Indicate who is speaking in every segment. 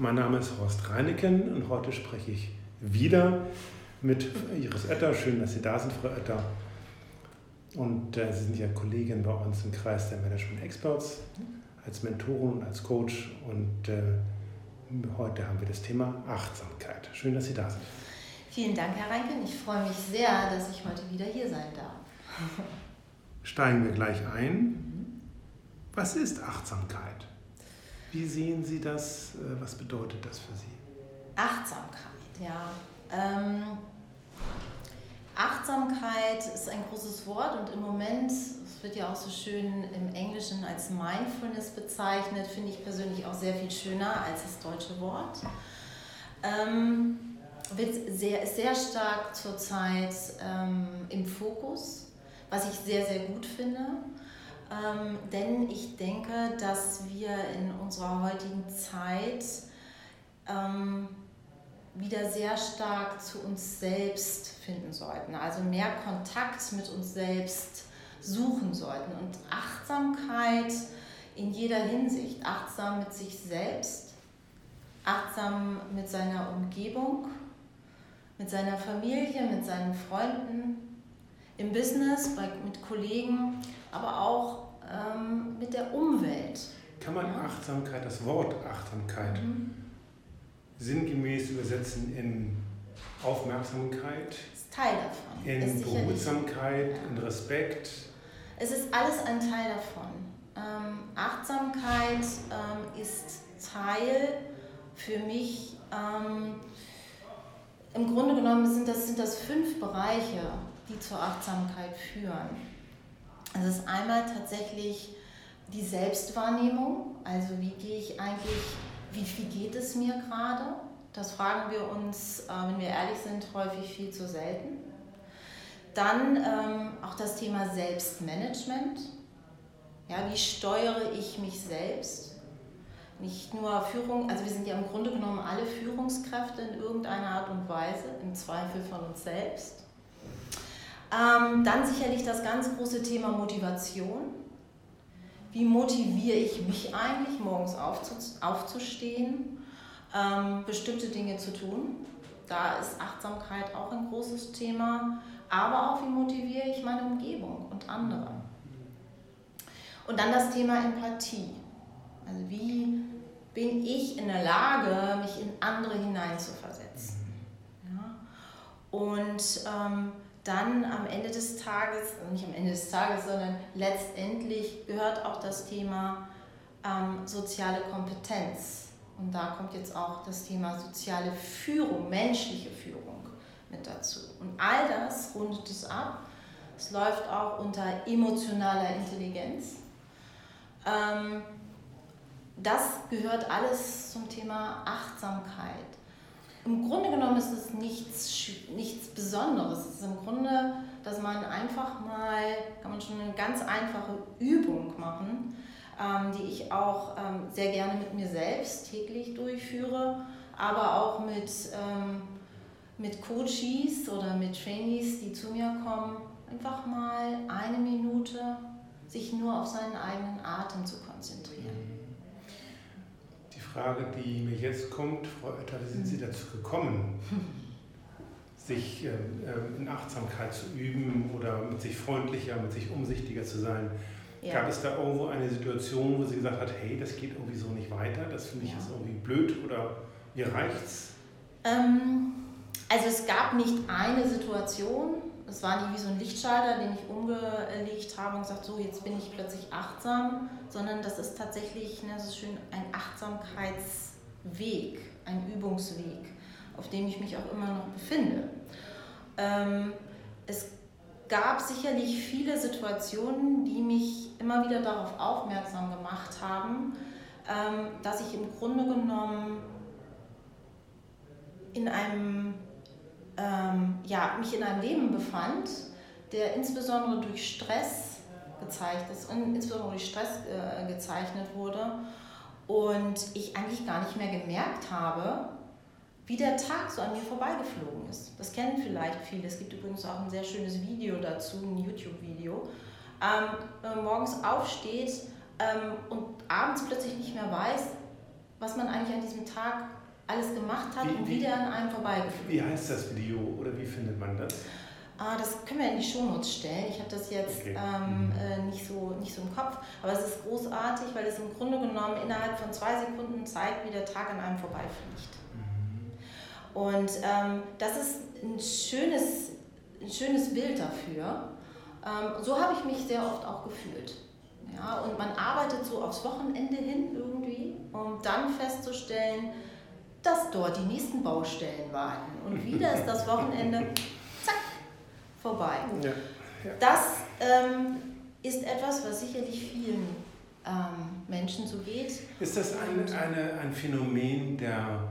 Speaker 1: Mein Name ist Horst Reineken und heute spreche ich wieder mit Iris Oetter. Schön, dass Sie da sind, Frau Oetter. Und äh, Sie sind ja Kollegin bei uns im Kreis der Management Experts als Mentorin und als Coach. Und äh, heute haben wir das Thema Achtsamkeit. Schön, dass Sie da sind.
Speaker 2: Vielen Dank, Herr Reinken. Ich freue mich sehr, dass ich heute wieder hier sein darf.
Speaker 1: Steigen wir gleich ein. Was ist Achtsamkeit? Wie sehen Sie das? Äh, was bedeutet das für Sie?
Speaker 2: Achtsamkeit, ja. Ähm, Achtsamkeit ist ein großes Wort und im Moment, es wird ja auch so schön im Englischen als Mindfulness bezeichnet, finde ich persönlich auch sehr viel schöner als das deutsche Wort. Ähm, wird sehr, sehr stark zurzeit ähm, im Fokus, was ich sehr, sehr gut finde. Ähm, denn ich denke, dass wir in unserer heutigen Zeit ähm, wieder sehr stark zu uns selbst finden sollten, also mehr Kontakt mit uns selbst suchen sollten. Und Achtsamkeit in jeder Hinsicht, achtsam mit sich selbst, achtsam mit seiner Umgebung, mit seiner Familie, mit seinen Freunden, im Business, bei, mit Kollegen, aber auch ähm, mit der Umwelt.
Speaker 1: Kann man Achtsamkeit, das Wort Achtsamkeit, mhm. sinngemäß übersetzen in Aufmerksamkeit?
Speaker 2: Ist Teil davon.
Speaker 1: In Behutsamkeit, ja. in Respekt?
Speaker 2: Es ist alles ein Teil davon. Ähm, Achtsamkeit ähm, ist Teil für mich. Ähm, Im Grunde genommen sind das, sind das fünf Bereiche, die zur Achtsamkeit führen. Es ist einmal tatsächlich die Selbstwahrnehmung, also wie gehe ich eigentlich, wie, wie geht es mir gerade? Das fragen wir uns, äh, wenn wir ehrlich sind, häufig viel zu selten. Dann ähm, auch das Thema Selbstmanagement. Ja, wie steuere ich mich selbst? Nicht nur Führung, also wir sind ja im Grunde genommen alle Führungskräfte in irgendeiner Art und Weise, im Zweifel von uns selbst. Ähm, dann sicherlich das ganz große Thema Motivation. Wie motiviere ich mich eigentlich, morgens aufzustehen, ähm, bestimmte Dinge zu tun? Da ist Achtsamkeit auch ein großes Thema. Aber auch, wie motiviere ich meine Umgebung und andere? Und dann das Thema Empathie. Also wie bin ich in der Lage, mich in andere hineinzuversetzen? Ja? Und ähm, dann am Ende des Tages, nicht am Ende des Tages, sondern letztendlich gehört auch das Thema ähm, soziale Kompetenz. Und da kommt jetzt auch das Thema soziale Führung, menschliche Führung mit dazu. Und all das rundet es ab. Es läuft auch unter emotionaler Intelligenz. Ähm, das gehört alles zum Thema Achtsamkeit im Grunde genommen ist es nichts, nichts Besonderes. Es ist im Grunde, dass man einfach mal, kann man schon eine ganz einfache Übung machen, ähm, die ich auch ähm, sehr gerne mit mir selbst täglich durchführe, aber auch mit, ähm, mit Coaches oder mit Trainees, die zu mir kommen, einfach mal eine Minute sich nur auf seinen eigenen Atem zu konzentrieren.
Speaker 1: Frage, die mir jetzt kommt, Frau Oetter, wie sind Sie mhm. dazu gekommen, sich ähm, ähm, in Achtsamkeit zu üben oder mit sich freundlicher, mit sich umsichtiger zu sein? Ja. Gab es da irgendwo eine Situation, wo sie gesagt hat, hey, das geht irgendwie so nicht weiter, das finde ich ja. jetzt irgendwie blöd oder mir reicht's?
Speaker 2: Ähm, also es gab nicht eine Situation, es war nicht wie so ein Lichtschalter, den ich umgelegt habe und gesagt, so jetzt bin ich plötzlich achtsam, sondern das ist tatsächlich, ne, das ist schön ein Achtsamkeitsweg, ein Übungsweg, auf dem ich mich auch immer noch befinde. Ähm, es gab sicherlich viele Situationen, die mich immer wieder darauf aufmerksam gemacht haben, ähm, dass ich im Grunde genommen in einem ähm, ja, mich in einem Leben befand, der insbesondere durch Stress gezeichnet ist und insbesondere durch Stress äh, gezeichnet wurde und ich eigentlich gar nicht mehr gemerkt habe, wie der Tag so an mir vorbeigeflogen ist. Das kennen vielleicht viele. Es gibt übrigens auch ein sehr schönes Video dazu, ein YouTube-Video. Ähm, wenn man morgens aufsteht ähm, und abends plötzlich nicht mehr weiß, was man eigentlich an diesem Tag alles gemacht hat
Speaker 1: Wie-
Speaker 2: und
Speaker 1: wie-
Speaker 2: wieder an einem vorbeigeführt.
Speaker 1: Wie heißt das Video oder wie findet man das?
Speaker 2: Ah, das können wir in die Shownotes stellen. Ich habe das jetzt
Speaker 1: Okay.
Speaker 2: ähm,
Speaker 1: Mhm.
Speaker 2: äh, nicht, so, nicht so im Kopf, aber es ist großartig, weil es im Grunde genommen innerhalb von zwei Sekunden zeigt, wie der Tag an einem vorbeifliegt. Und ähm, das ist ein schönes, ein schönes Bild dafür. Ähm, so habe ich mich sehr oft auch gefühlt. Ja, und man arbeitet so aufs Wochenende hin irgendwie, um dann festzustellen, dass dort die nächsten Baustellen warten. Und wieder ist das Wochenende, zack, vorbei.
Speaker 1: Ja.
Speaker 2: Das ähm, ist etwas, was sicherlich vielen ähm, Menschen so geht.
Speaker 1: Ist das ein, eine, ein Phänomen der.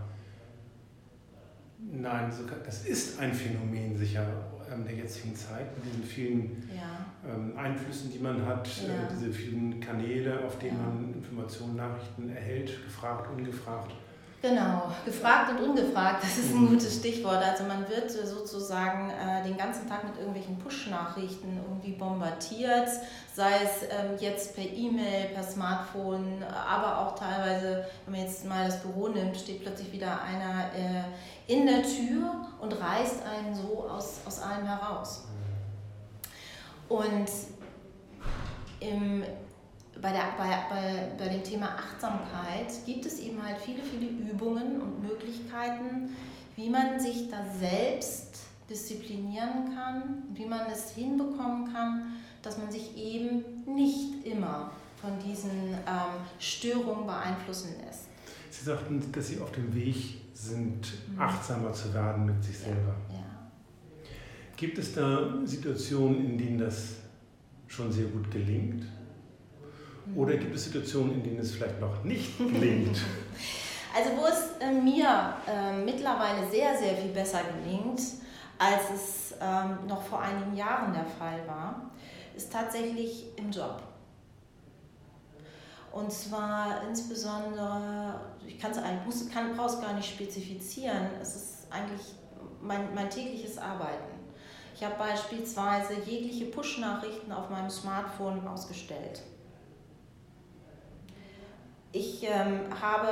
Speaker 1: Nein, sogar, das ist ein Phänomen sicher ähm, der jetzigen Zeit, mit diesen vielen
Speaker 2: Ja,
Speaker 1: ähm, Einflüssen, die man hat,
Speaker 2: Ja.
Speaker 1: äh, diese vielen Kanäle, auf denen
Speaker 2: Ja.
Speaker 1: man Informationen, Nachrichten erhält, gefragt, ungefragt.
Speaker 2: Genau. Gefragt und ungefragt, das ist ein
Speaker 1: Mhm.
Speaker 2: gutes Stichwort. Also man wird sozusagen äh, den ganzen Tag mit irgendwelchen Push-Nachrichten irgendwie bombardiert, sei es ähm, jetzt per E-Mail, per Smartphone, aber auch teilweise, wenn man jetzt mal das Büro nimmt, steht plötzlich wieder einer äh, in der Tür und reißt einen so aus, aus allem heraus. Und im, bei, der, bei, bei, bei dem Thema Achtsamkeit gibt es eben halt viele, viele Übungen und Möglichkeiten, wie man sich da selbst disziplinieren kann, wie man es hinbekommen kann, dass man sich eben nicht immer von diesen ähm, Störungen beeinflussen lässt.
Speaker 1: Sie sagten, dass Sie auf dem Weg sind,
Speaker 2: Mhm.
Speaker 1: achtsamer zu werden mit sich selber.
Speaker 2: Ja.
Speaker 1: Gibt es da Situationen, in denen das schon sehr gut gelingt? Oder gibt es Situationen, in denen es vielleicht noch nicht gelingt?
Speaker 2: Also wo es äh, mir äh, mittlerweile sehr, sehr viel besser gelingt, als es ähm, noch vor einigen Jahren der Fall war, ist tatsächlich im Job. Und zwar insbesondere, ich kann's eigentlich, muss, kann, brauche es gar nicht spezifizieren, es ist eigentlich mein, mein tägliches Arbeiten. Ich habe beispielsweise jegliche Push-Nachrichten auf meinem Smartphone ausgestellt. Ich ähm, habe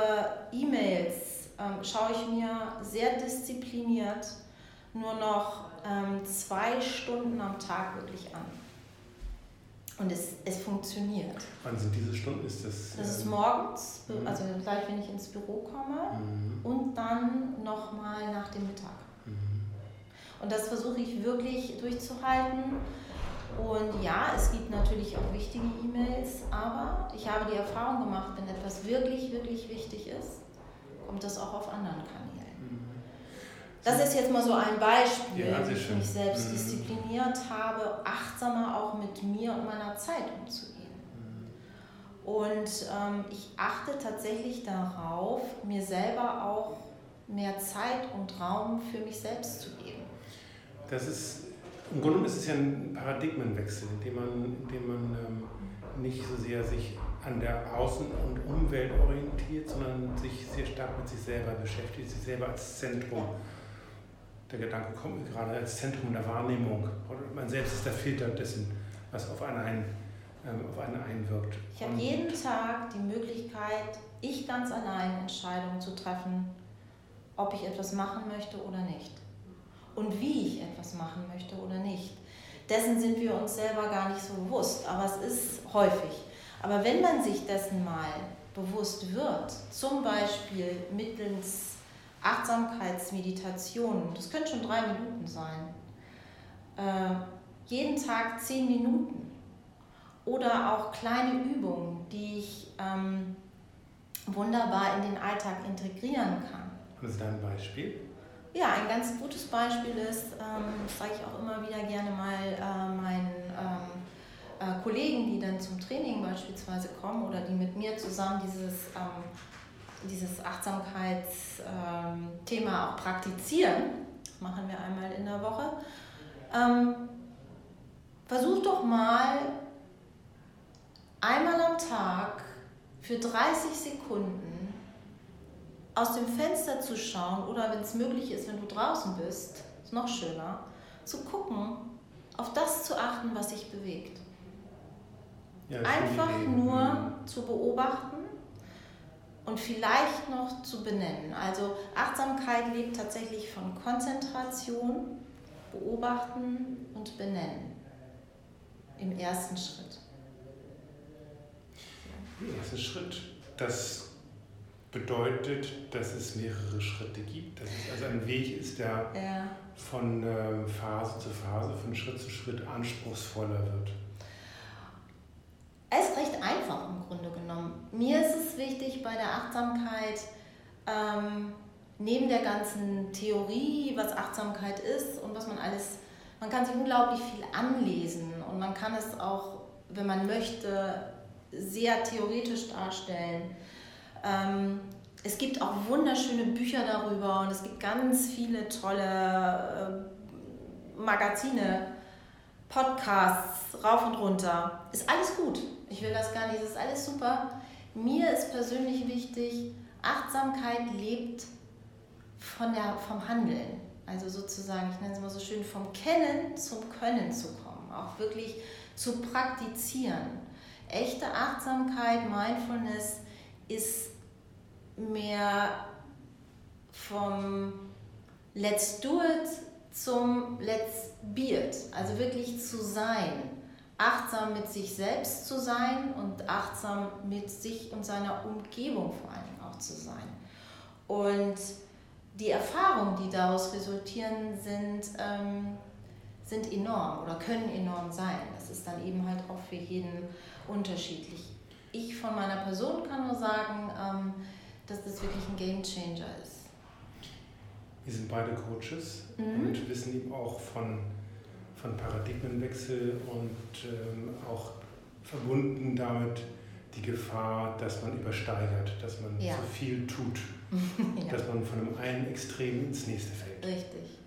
Speaker 2: E-Mails, ähm, schaue ich mir sehr diszipliniert nur noch ähm, zwei Stunden am Tag wirklich an. Und es, es funktioniert.
Speaker 1: Wann sind diese Stunden? Ist das,
Speaker 2: Das ist
Speaker 1: ähm,
Speaker 2: morgens,
Speaker 1: Mhm.
Speaker 2: also gleich wenn ich ins Büro komme
Speaker 1: mhm,
Speaker 2: und dann nochmal nach dem Mittag.
Speaker 1: mhm.
Speaker 2: Und das versuche ich wirklich durchzuhalten. Und ja, es gibt natürlich auch wichtige E-Mails, aber ich habe die Erfahrung gemacht, wenn etwas wirklich, wirklich wichtig ist, kommt das auch auf anderen Kanälen. Das ist jetzt mal so ein Beispiel,
Speaker 1: Ja,
Speaker 2: wie ich mich selbst
Speaker 1: Mhm.
Speaker 2: diszipliniert habe, achtsamer auch mit mir und meiner Zeit umzugehen. Und ähm, ich achte tatsächlich darauf, mir selber auch mehr Zeit und Raum für mich selbst zu geben.
Speaker 1: Das ist, im Grunde ist es ja ein Paradigmenwechsel, indem man, indem man ähm, nicht so sehr sich an der Außen- und Umwelt orientiert, sondern sich sehr stark mit sich selber beschäftigt, sich selber als Zentrum. Der Gedanke kommt mir gerade als Zentrum der Wahrnehmung. Man selbst ist der Filter dessen, was auf einen, ein, ähm, auf einen einwirkt.
Speaker 2: Ich habe jeden Tag die Möglichkeit, ich ganz allein Entscheidungen zu treffen, ob ich etwas machen möchte oder nicht. Und wie ich etwas machen möchte oder nicht. Dessen sind wir uns selber gar nicht so bewusst, aber es ist häufig. Aber wenn man sich dessen mal bewusst wird, zum Beispiel mittels Achtsamkeitsmeditationen, das können schon drei Minuten sein, äh, jeden Tag zehn Minuten oder auch kleine Übungen, die ich ähm, wunderbar in den Alltag integrieren kann.
Speaker 1: Haben Sie da ein Beispiel?
Speaker 2: Ja, ein ganz gutes Beispiel ist, ähm, das sage ich auch immer wieder gerne mal äh, meinen ähm, äh, Kollegen, die dann zum Training beispielsweise kommen oder die mit mir zusammen dieses, ähm, dieses Achtsamkeitsthema auch praktizieren. Das machen wir einmal in der Woche. Versuch doch mal einmal am Tag für 30 Sekunden aus dem Fenster zu schauen oder wenn es möglich ist, wenn du draußen bist, ist noch schöner, zu gucken, auf das zu achten, was sich bewegt.
Speaker 1: Ja,
Speaker 2: Einfach nur
Speaker 1: Mhm.
Speaker 2: zu beobachten und vielleicht noch zu benennen. Also Achtsamkeit lebt tatsächlich von Konzentration, beobachten und benennen im ersten Schritt.
Speaker 1: Der erste Schritt, das bedeutet, dass es mehrere Schritte gibt. Dass es also ein Weg ist, der ja. von äh, Phase zu Phase, von Schritt zu Schritt anspruchsvoller wird.
Speaker 2: Es ist recht einfach im Grunde genommen. Mir ist es wichtig bei der Achtsamkeit, ähm, neben der ganzen Theorie, was Achtsamkeit ist und was man alles, man kann sich unglaublich viel anlesen und man kann es auch, wenn man möchte, sehr theoretisch darstellen. Ähm, es gibt auch wunderschöne Bücher darüber und es gibt ganz viele tolle äh, Magazine, Podcasts, rauf und runter. Ist alles gut. Ich will das gar nicht, es ist alles super. Mir ist persönlich wichtig, Achtsamkeit lebt von der, vom Handeln. Also sozusagen, ich nenne es mal so schön, vom Kennen zum Können zu kommen. Auch wirklich zu praktizieren. Echte Achtsamkeit, Mindfulness ist mehr vom Let's do it zum Let's be it. Also wirklich zu sein. Achtsam mit sich selbst zu sein und achtsam mit sich und seiner Umgebung vor Dingen auch zu sein. Und die Erfahrungen, die daraus resultieren, sind, ähm, sind enorm oder können enorm sein. Das ist dann eben halt auch für jeden unterschiedlich. Ich von meiner Person kann nur sagen, ähm, dass das wirklich ein Game Changer ist.
Speaker 1: Wir sind beide Coaches mhm. und wissen eben auch von, von Paradigmenwechsel und ähm, auch verbunden damit die Gefahr, dass man übersteigert, dass man ja. zu viel tut, ja. dass man von einem einen Extrem ins nächste fällt.
Speaker 2: Richtig.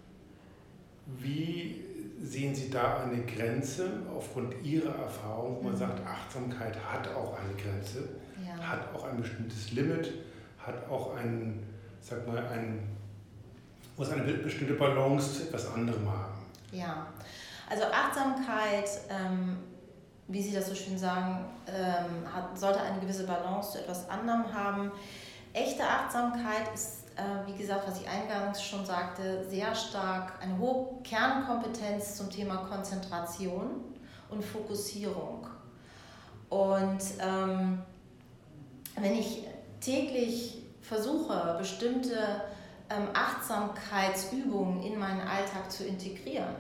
Speaker 1: Wie sehen Sie da eine Grenze aufgrund Ihrer Erfahrung, wo man mhm. sagt, Achtsamkeit hat auch eine Grenze, ja. hat auch ein bestimmtes Limit, hat auch ein, sag mal, ein, muss eine bestimmte Balance zu etwas anderem haben?
Speaker 2: Ja, also Achtsamkeit, ähm, wie Sie das so schön sagen, ähm, hat, sollte eine gewisse Balance zu etwas anderem haben. Echte Achtsamkeit ist äh, wie gesagt, was ich eingangs schon sagte, sehr stark eine hohe Kernkompetenz zum Thema Konzentration und Fokussierung. Und ähm, wenn ich täglich versuche, bestimmte ähm, Achtsamkeitsübungen in meinen Alltag zu integrieren,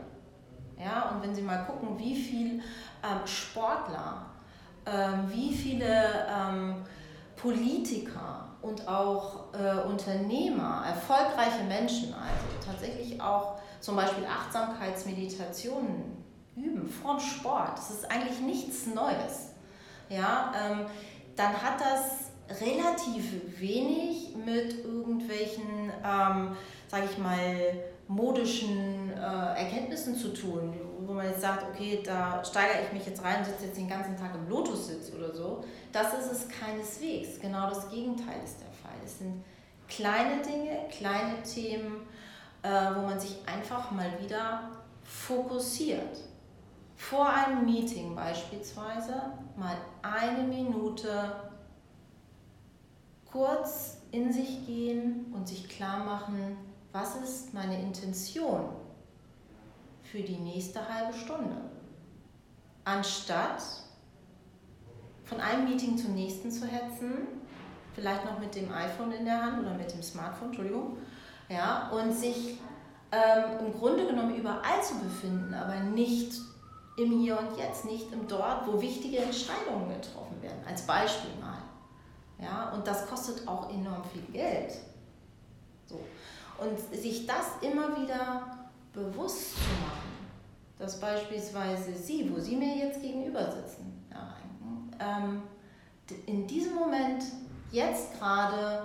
Speaker 2: ja, und wenn Sie mal gucken, wie viele ähm, Sportler, ähm, wie viele ähm, Politiker, und auch äh, Unternehmer, erfolgreiche Menschen, also tatsächlich auch zum Beispiel Achtsamkeitsmeditationen üben vorm Sport, das ist eigentlich nichts Neues, ja, ähm, dann hat das relativ wenig mit irgendwelchen, ähm, sage ich mal, modischen äh, Erkenntnissen zu tun, wo man jetzt sagt, okay, da steigere ich mich jetzt rein und sitze jetzt den ganzen Tag im Lotussitz oder so. Das ist es keineswegs. Genau das Gegenteil ist der Fall. Es sind kleine Dinge, kleine Themen, äh, wo man sich einfach mal wieder fokussiert. Vor einem Meeting beispielsweise mal eine Minute kurz in sich gehen und sich klar machen, was ist meine Intention für die nächste halbe Stunde. Anstatt von einem Meeting zum nächsten zu hetzen, vielleicht noch mit dem iPhone in der Hand oder mit dem Smartphone, Entschuldigung, ja, und sich ähm, im Grunde genommen überall zu befinden, aber nicht im Hier und Jetzt, nicht im Dort, wo wichtige Entscheidungen getroffen werden, als Beispiel mal. Ja, und das kostet auch enorm viel Geld. So. Und sich das immer wieder bewusst zu machen, dass beispielsweise Sie, wo Sie mir jetzt gegenüber sitzen, ja, ähm, in diesem Moment jetzt gerade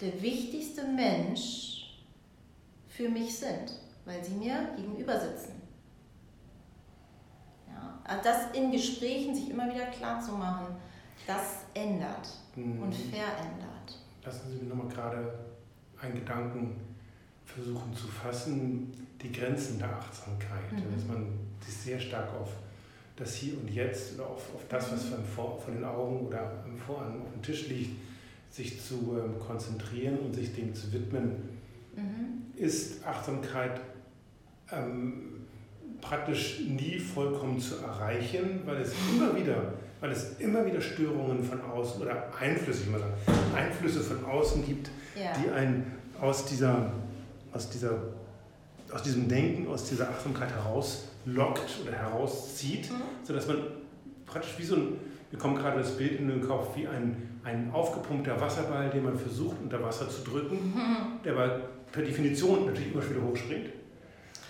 Speaker 2: der wichtigste Mensch für mich sind, weil Sie mir gegenüber sitzen. Ja, also das in Gesprächen sich immer wieder klar zu machen, das ändert mhm. und verändert.
Speaker 1: Lassen Sie mich nochmal gerade einen Gedanken versuchen zu fassen, die Grenzen der Achtsamkeit, mhm. dass man sich sehr stark auf das Hier und Jetzt oder auf, auf das, was von, vor, von den Augen oder vor, auf dem Tisch liegt, sich zu ähm, konzentrieren und sich dem zu widmen, mhm. ist Achtsamkeit ähm, praktisch nie vollkommen zu erreichen, weil es immer wieder, weil es immer wieder Störungen von außen oder Einflüsse, ich mal sagen, Einflüsse von außen gibt, ja. die einen aus dieser, aus dieser, aus diesem Denken, aus dieser Achtsamkeit herauslockt oder herauszieht, mhm. sodass man praktisch wie so ein, mir kommt gerade das Bild in den Kopf, wie ein, ein aufgepumpter Wasserball, den man versucht unter Wasser zu drücken, mhm. der aber per Definition natürlich immer wieder hochspringt.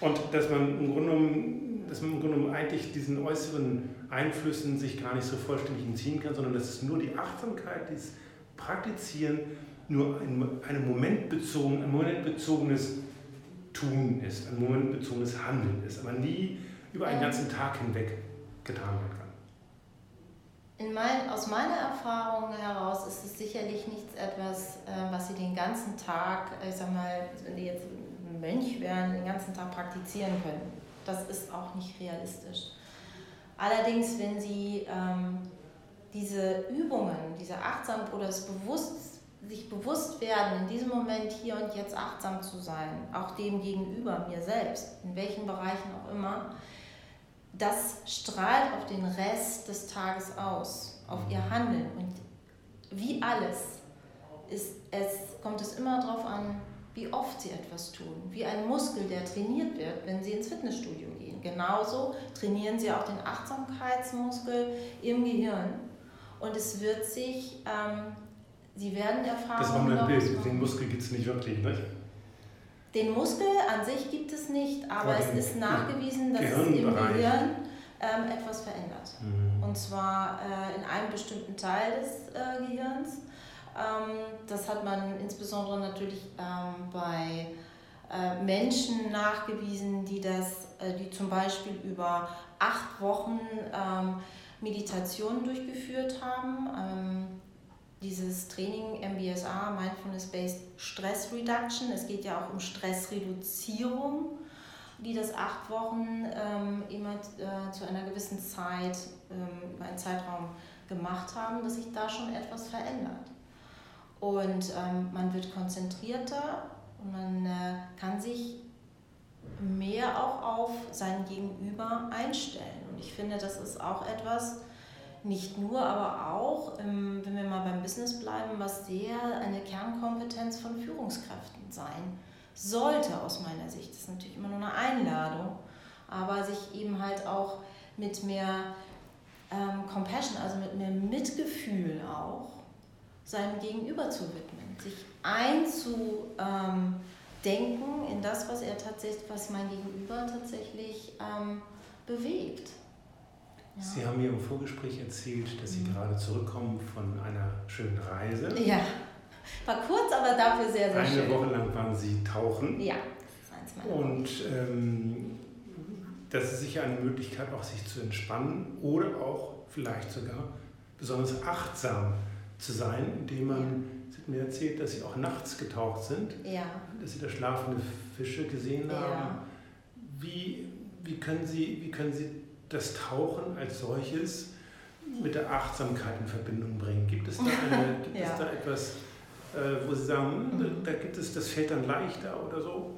Speaker 1: Und dass man im Grunde genommen, dass man im Grunde genommen eigentlich diesen äußeren Einflüssen sich gar nicht so vollständig entziehen kann, sondern dass es nur die Achtsamkeit, dieses Praktizieren, nur ein, ein, momentbezogen, ein momentbezogenes Tun ist, ein momentbezogenes Handeln ist, aber nie über einen ganzen Tag hinweg getan werden kann.
Speaker 2: In mein, aus meiner Erfahrung heraus ist es sicherlich nichts etwas, äh, was Sie den ganzen Tag, ich sag mal, wenn Sie jetzt Mönch wären, den ganzen Tag praktizieren können. Das ist auch nicht realistisch. Allerdings, wenn Sie ähm, diese Übungen, diese Achtsam oder das Bewusst, sich bewusst werden, in diesem Moment hier und jetzt achtsam zu sein, auch dem gegenüber, mir selbst, in welchen Bereichen auch immer, das strahlt auf den Rest des Tages aus, auf Ihr Handeln. Und wie alles ist es, kommt es immer darauf an, wie oft sie etwas tun, wie ein Muskel, der trainiert wird, wenn sie ins Fitnessstudio gehen. Genauso trainieren sie auch den Achtsamkeitsmuskel im Gehirn und es wird sich, ähm, sie werden Erfahrungen
Speaker 1: Das war nur ein Bild, den Muskel gibt es nicht wirklich, nicht?
Speaker 2: Den Muskel an sich gibt es nicht, aber es ist nachgewiesen, dass es im Gehirn ähm, etwas verändert. Mhm. Und zwar äh, in einem bestimmten Teil des äh, Gehirns. Ähm, das hat man insbesondere natürlich ähm, bei äh, Menschen nachgewiesen, die das, äh, die zum Beispiel über acht Wochen ähm, Meditation durchgeführt haben. Dieses Training MBSA, Mindfulness-Based Stress Reduction, es geht ja auch um Stressreduzierung, die das acht Wochen immer äh, zu einer gewissen Zeit, über einen Zeitraum gemacht haben, dass sich da schon etwas verändert. Und ähm, man wird konzentrierter und man äh, kann sich mehr auch auf sein Gegenüber einstellen. Und ich finde, das ist auch etwas, nicht nur, aber auch, ähm, wenn wir mal beim Business bleiben, was sehr eine Kernkompetenz von Führungskräften sein sollte aus meiner Sicht. Das ist natürlich immer nur eine Einladung, aber sich eben halt auch mit mehr ähm, Compassion, also mit mehr Mitgefühl auch seinem Gegenüber zu widmen, sich einzudenken in das, was er tatsächlich, was mein Gegenüber tatsächlich ähm, bewegt.
Speaker 1: Ja. Sie haben mir im Vorgespräch erzählt, dass Sie mhm. gerade zurückkommen von einer schönen Reise.
Speaker 2: Ja, war kurz, aber dafür sehr, sehr
Speaker 1: eine
Speaker 2: schön.
Speaker 1: Eine Woche lang waren Sie tauchen.
Speaker 2: Ja, das ist eins
Speaker 1: meiner Und ähm, das ist sicher eine Möglichkeit, auch sich zu entspannen oder auch vielleicht sogar besonders achtsam zu sein, indem man, ja. sie hat mir erzählt, dass sie auch nachts getaucht sind,
Speaker 2: ja.
Speaker 1: dass sie da schlafende Fische gesehen haben. Ja. Wie, wie, können sie, wie können Sie das Tauchen als solches mit der Achtsamkeit in Verbindung bringen? Gibt es da, eine, gibt es da etwas, äh, wo Sie sagen, mhm. da gibt es, das fällt dann leichter oder so?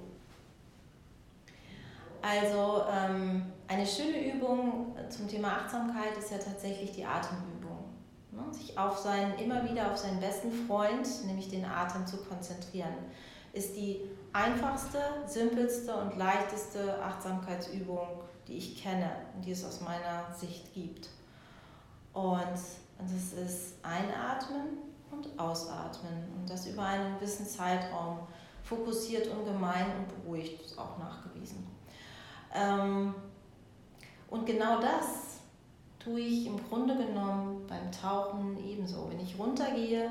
Speaker 2: Also ähm, eine schöne Übung zum Thema Achtsamkeit ist ja tatsächlich die Atemübung. Ne? Sich auf seinen, immer wieder auf seinen besten Freund, nämlich den Atem, zu konzentrieren, ist die einfachste, simpelste und leichteste Achtsamkeitsübung, die ich kenne und die es aus meiner Sicht gibt. Und das ist Einatmen und Ausatmen und das über einen gewissen Zeitraum fokussiert und gemein und beruhigt, ist auch nachgewiesen. Ähm, und genau das tue ich im Grunde genommen beim Tauchen ebenso. Wenn ich runtergehe,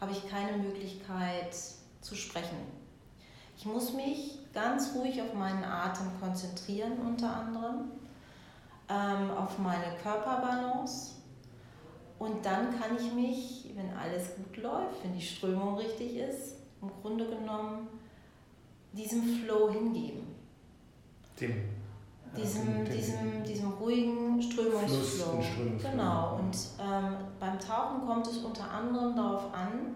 Speaker 2: habe ich keine Möglichkeit zu sprechen. Ich muss mich ganz ruhig auf meinen Atem konzentrieren, unter anderem, ähm, auf meine Körperbalance. Und dann kann ich mich, wenn alles gut läuft, wenn die Strömung richtig ist, im Grunde genommen diesem Flow hingeben.
Speaker 1: Dem
Speaker 2: diesem, diesem, diesem ruhigen Strömungsflow.
Speaker 1: Strömungsflow.
Speaker 2: Genau. Und ähm, beim Tauchen kommt es unter anderem darauf an,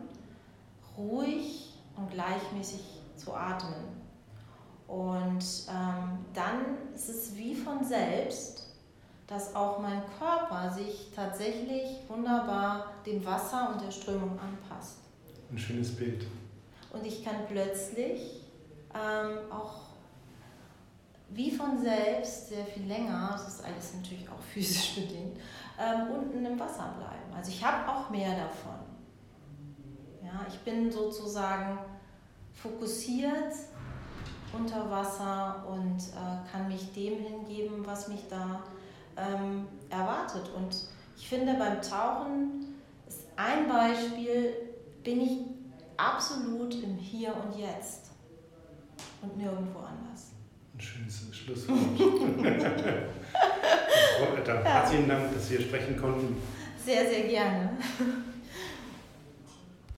Speaker 2: ruhig und gleichmäßig zu atmen. Und ähm, dann ist es wie von selbst, dass auch mein Körper sich tatsächlich wunderbar dem Wasser und der Strömung anpasst.
Speaker 1: Ein schönes Bild.
Speaker 2: Und ich kann plötzlich ähm, auch wie von selbst sehr viel länger, das ist alles natürlich auch physisch bedingt, ähm, unten im Wasser bleiben. Also ich habe auch mehr davon. Ja, ich bin sozusagen fokussiert unter Wasser und äh, kann mich dem hingeben, was mich da ähm, erwartet. Und ich finde, beim Tauchen ist ein Beispiel, bin ich absolut im Hier und Jetzt und nirgendwo anders.
Speaker 1: Ein schönes Schlusswort. Herzlichen Dank, dass wir sprechen konnten.
Speaker 2: Sehr, sehr gerne.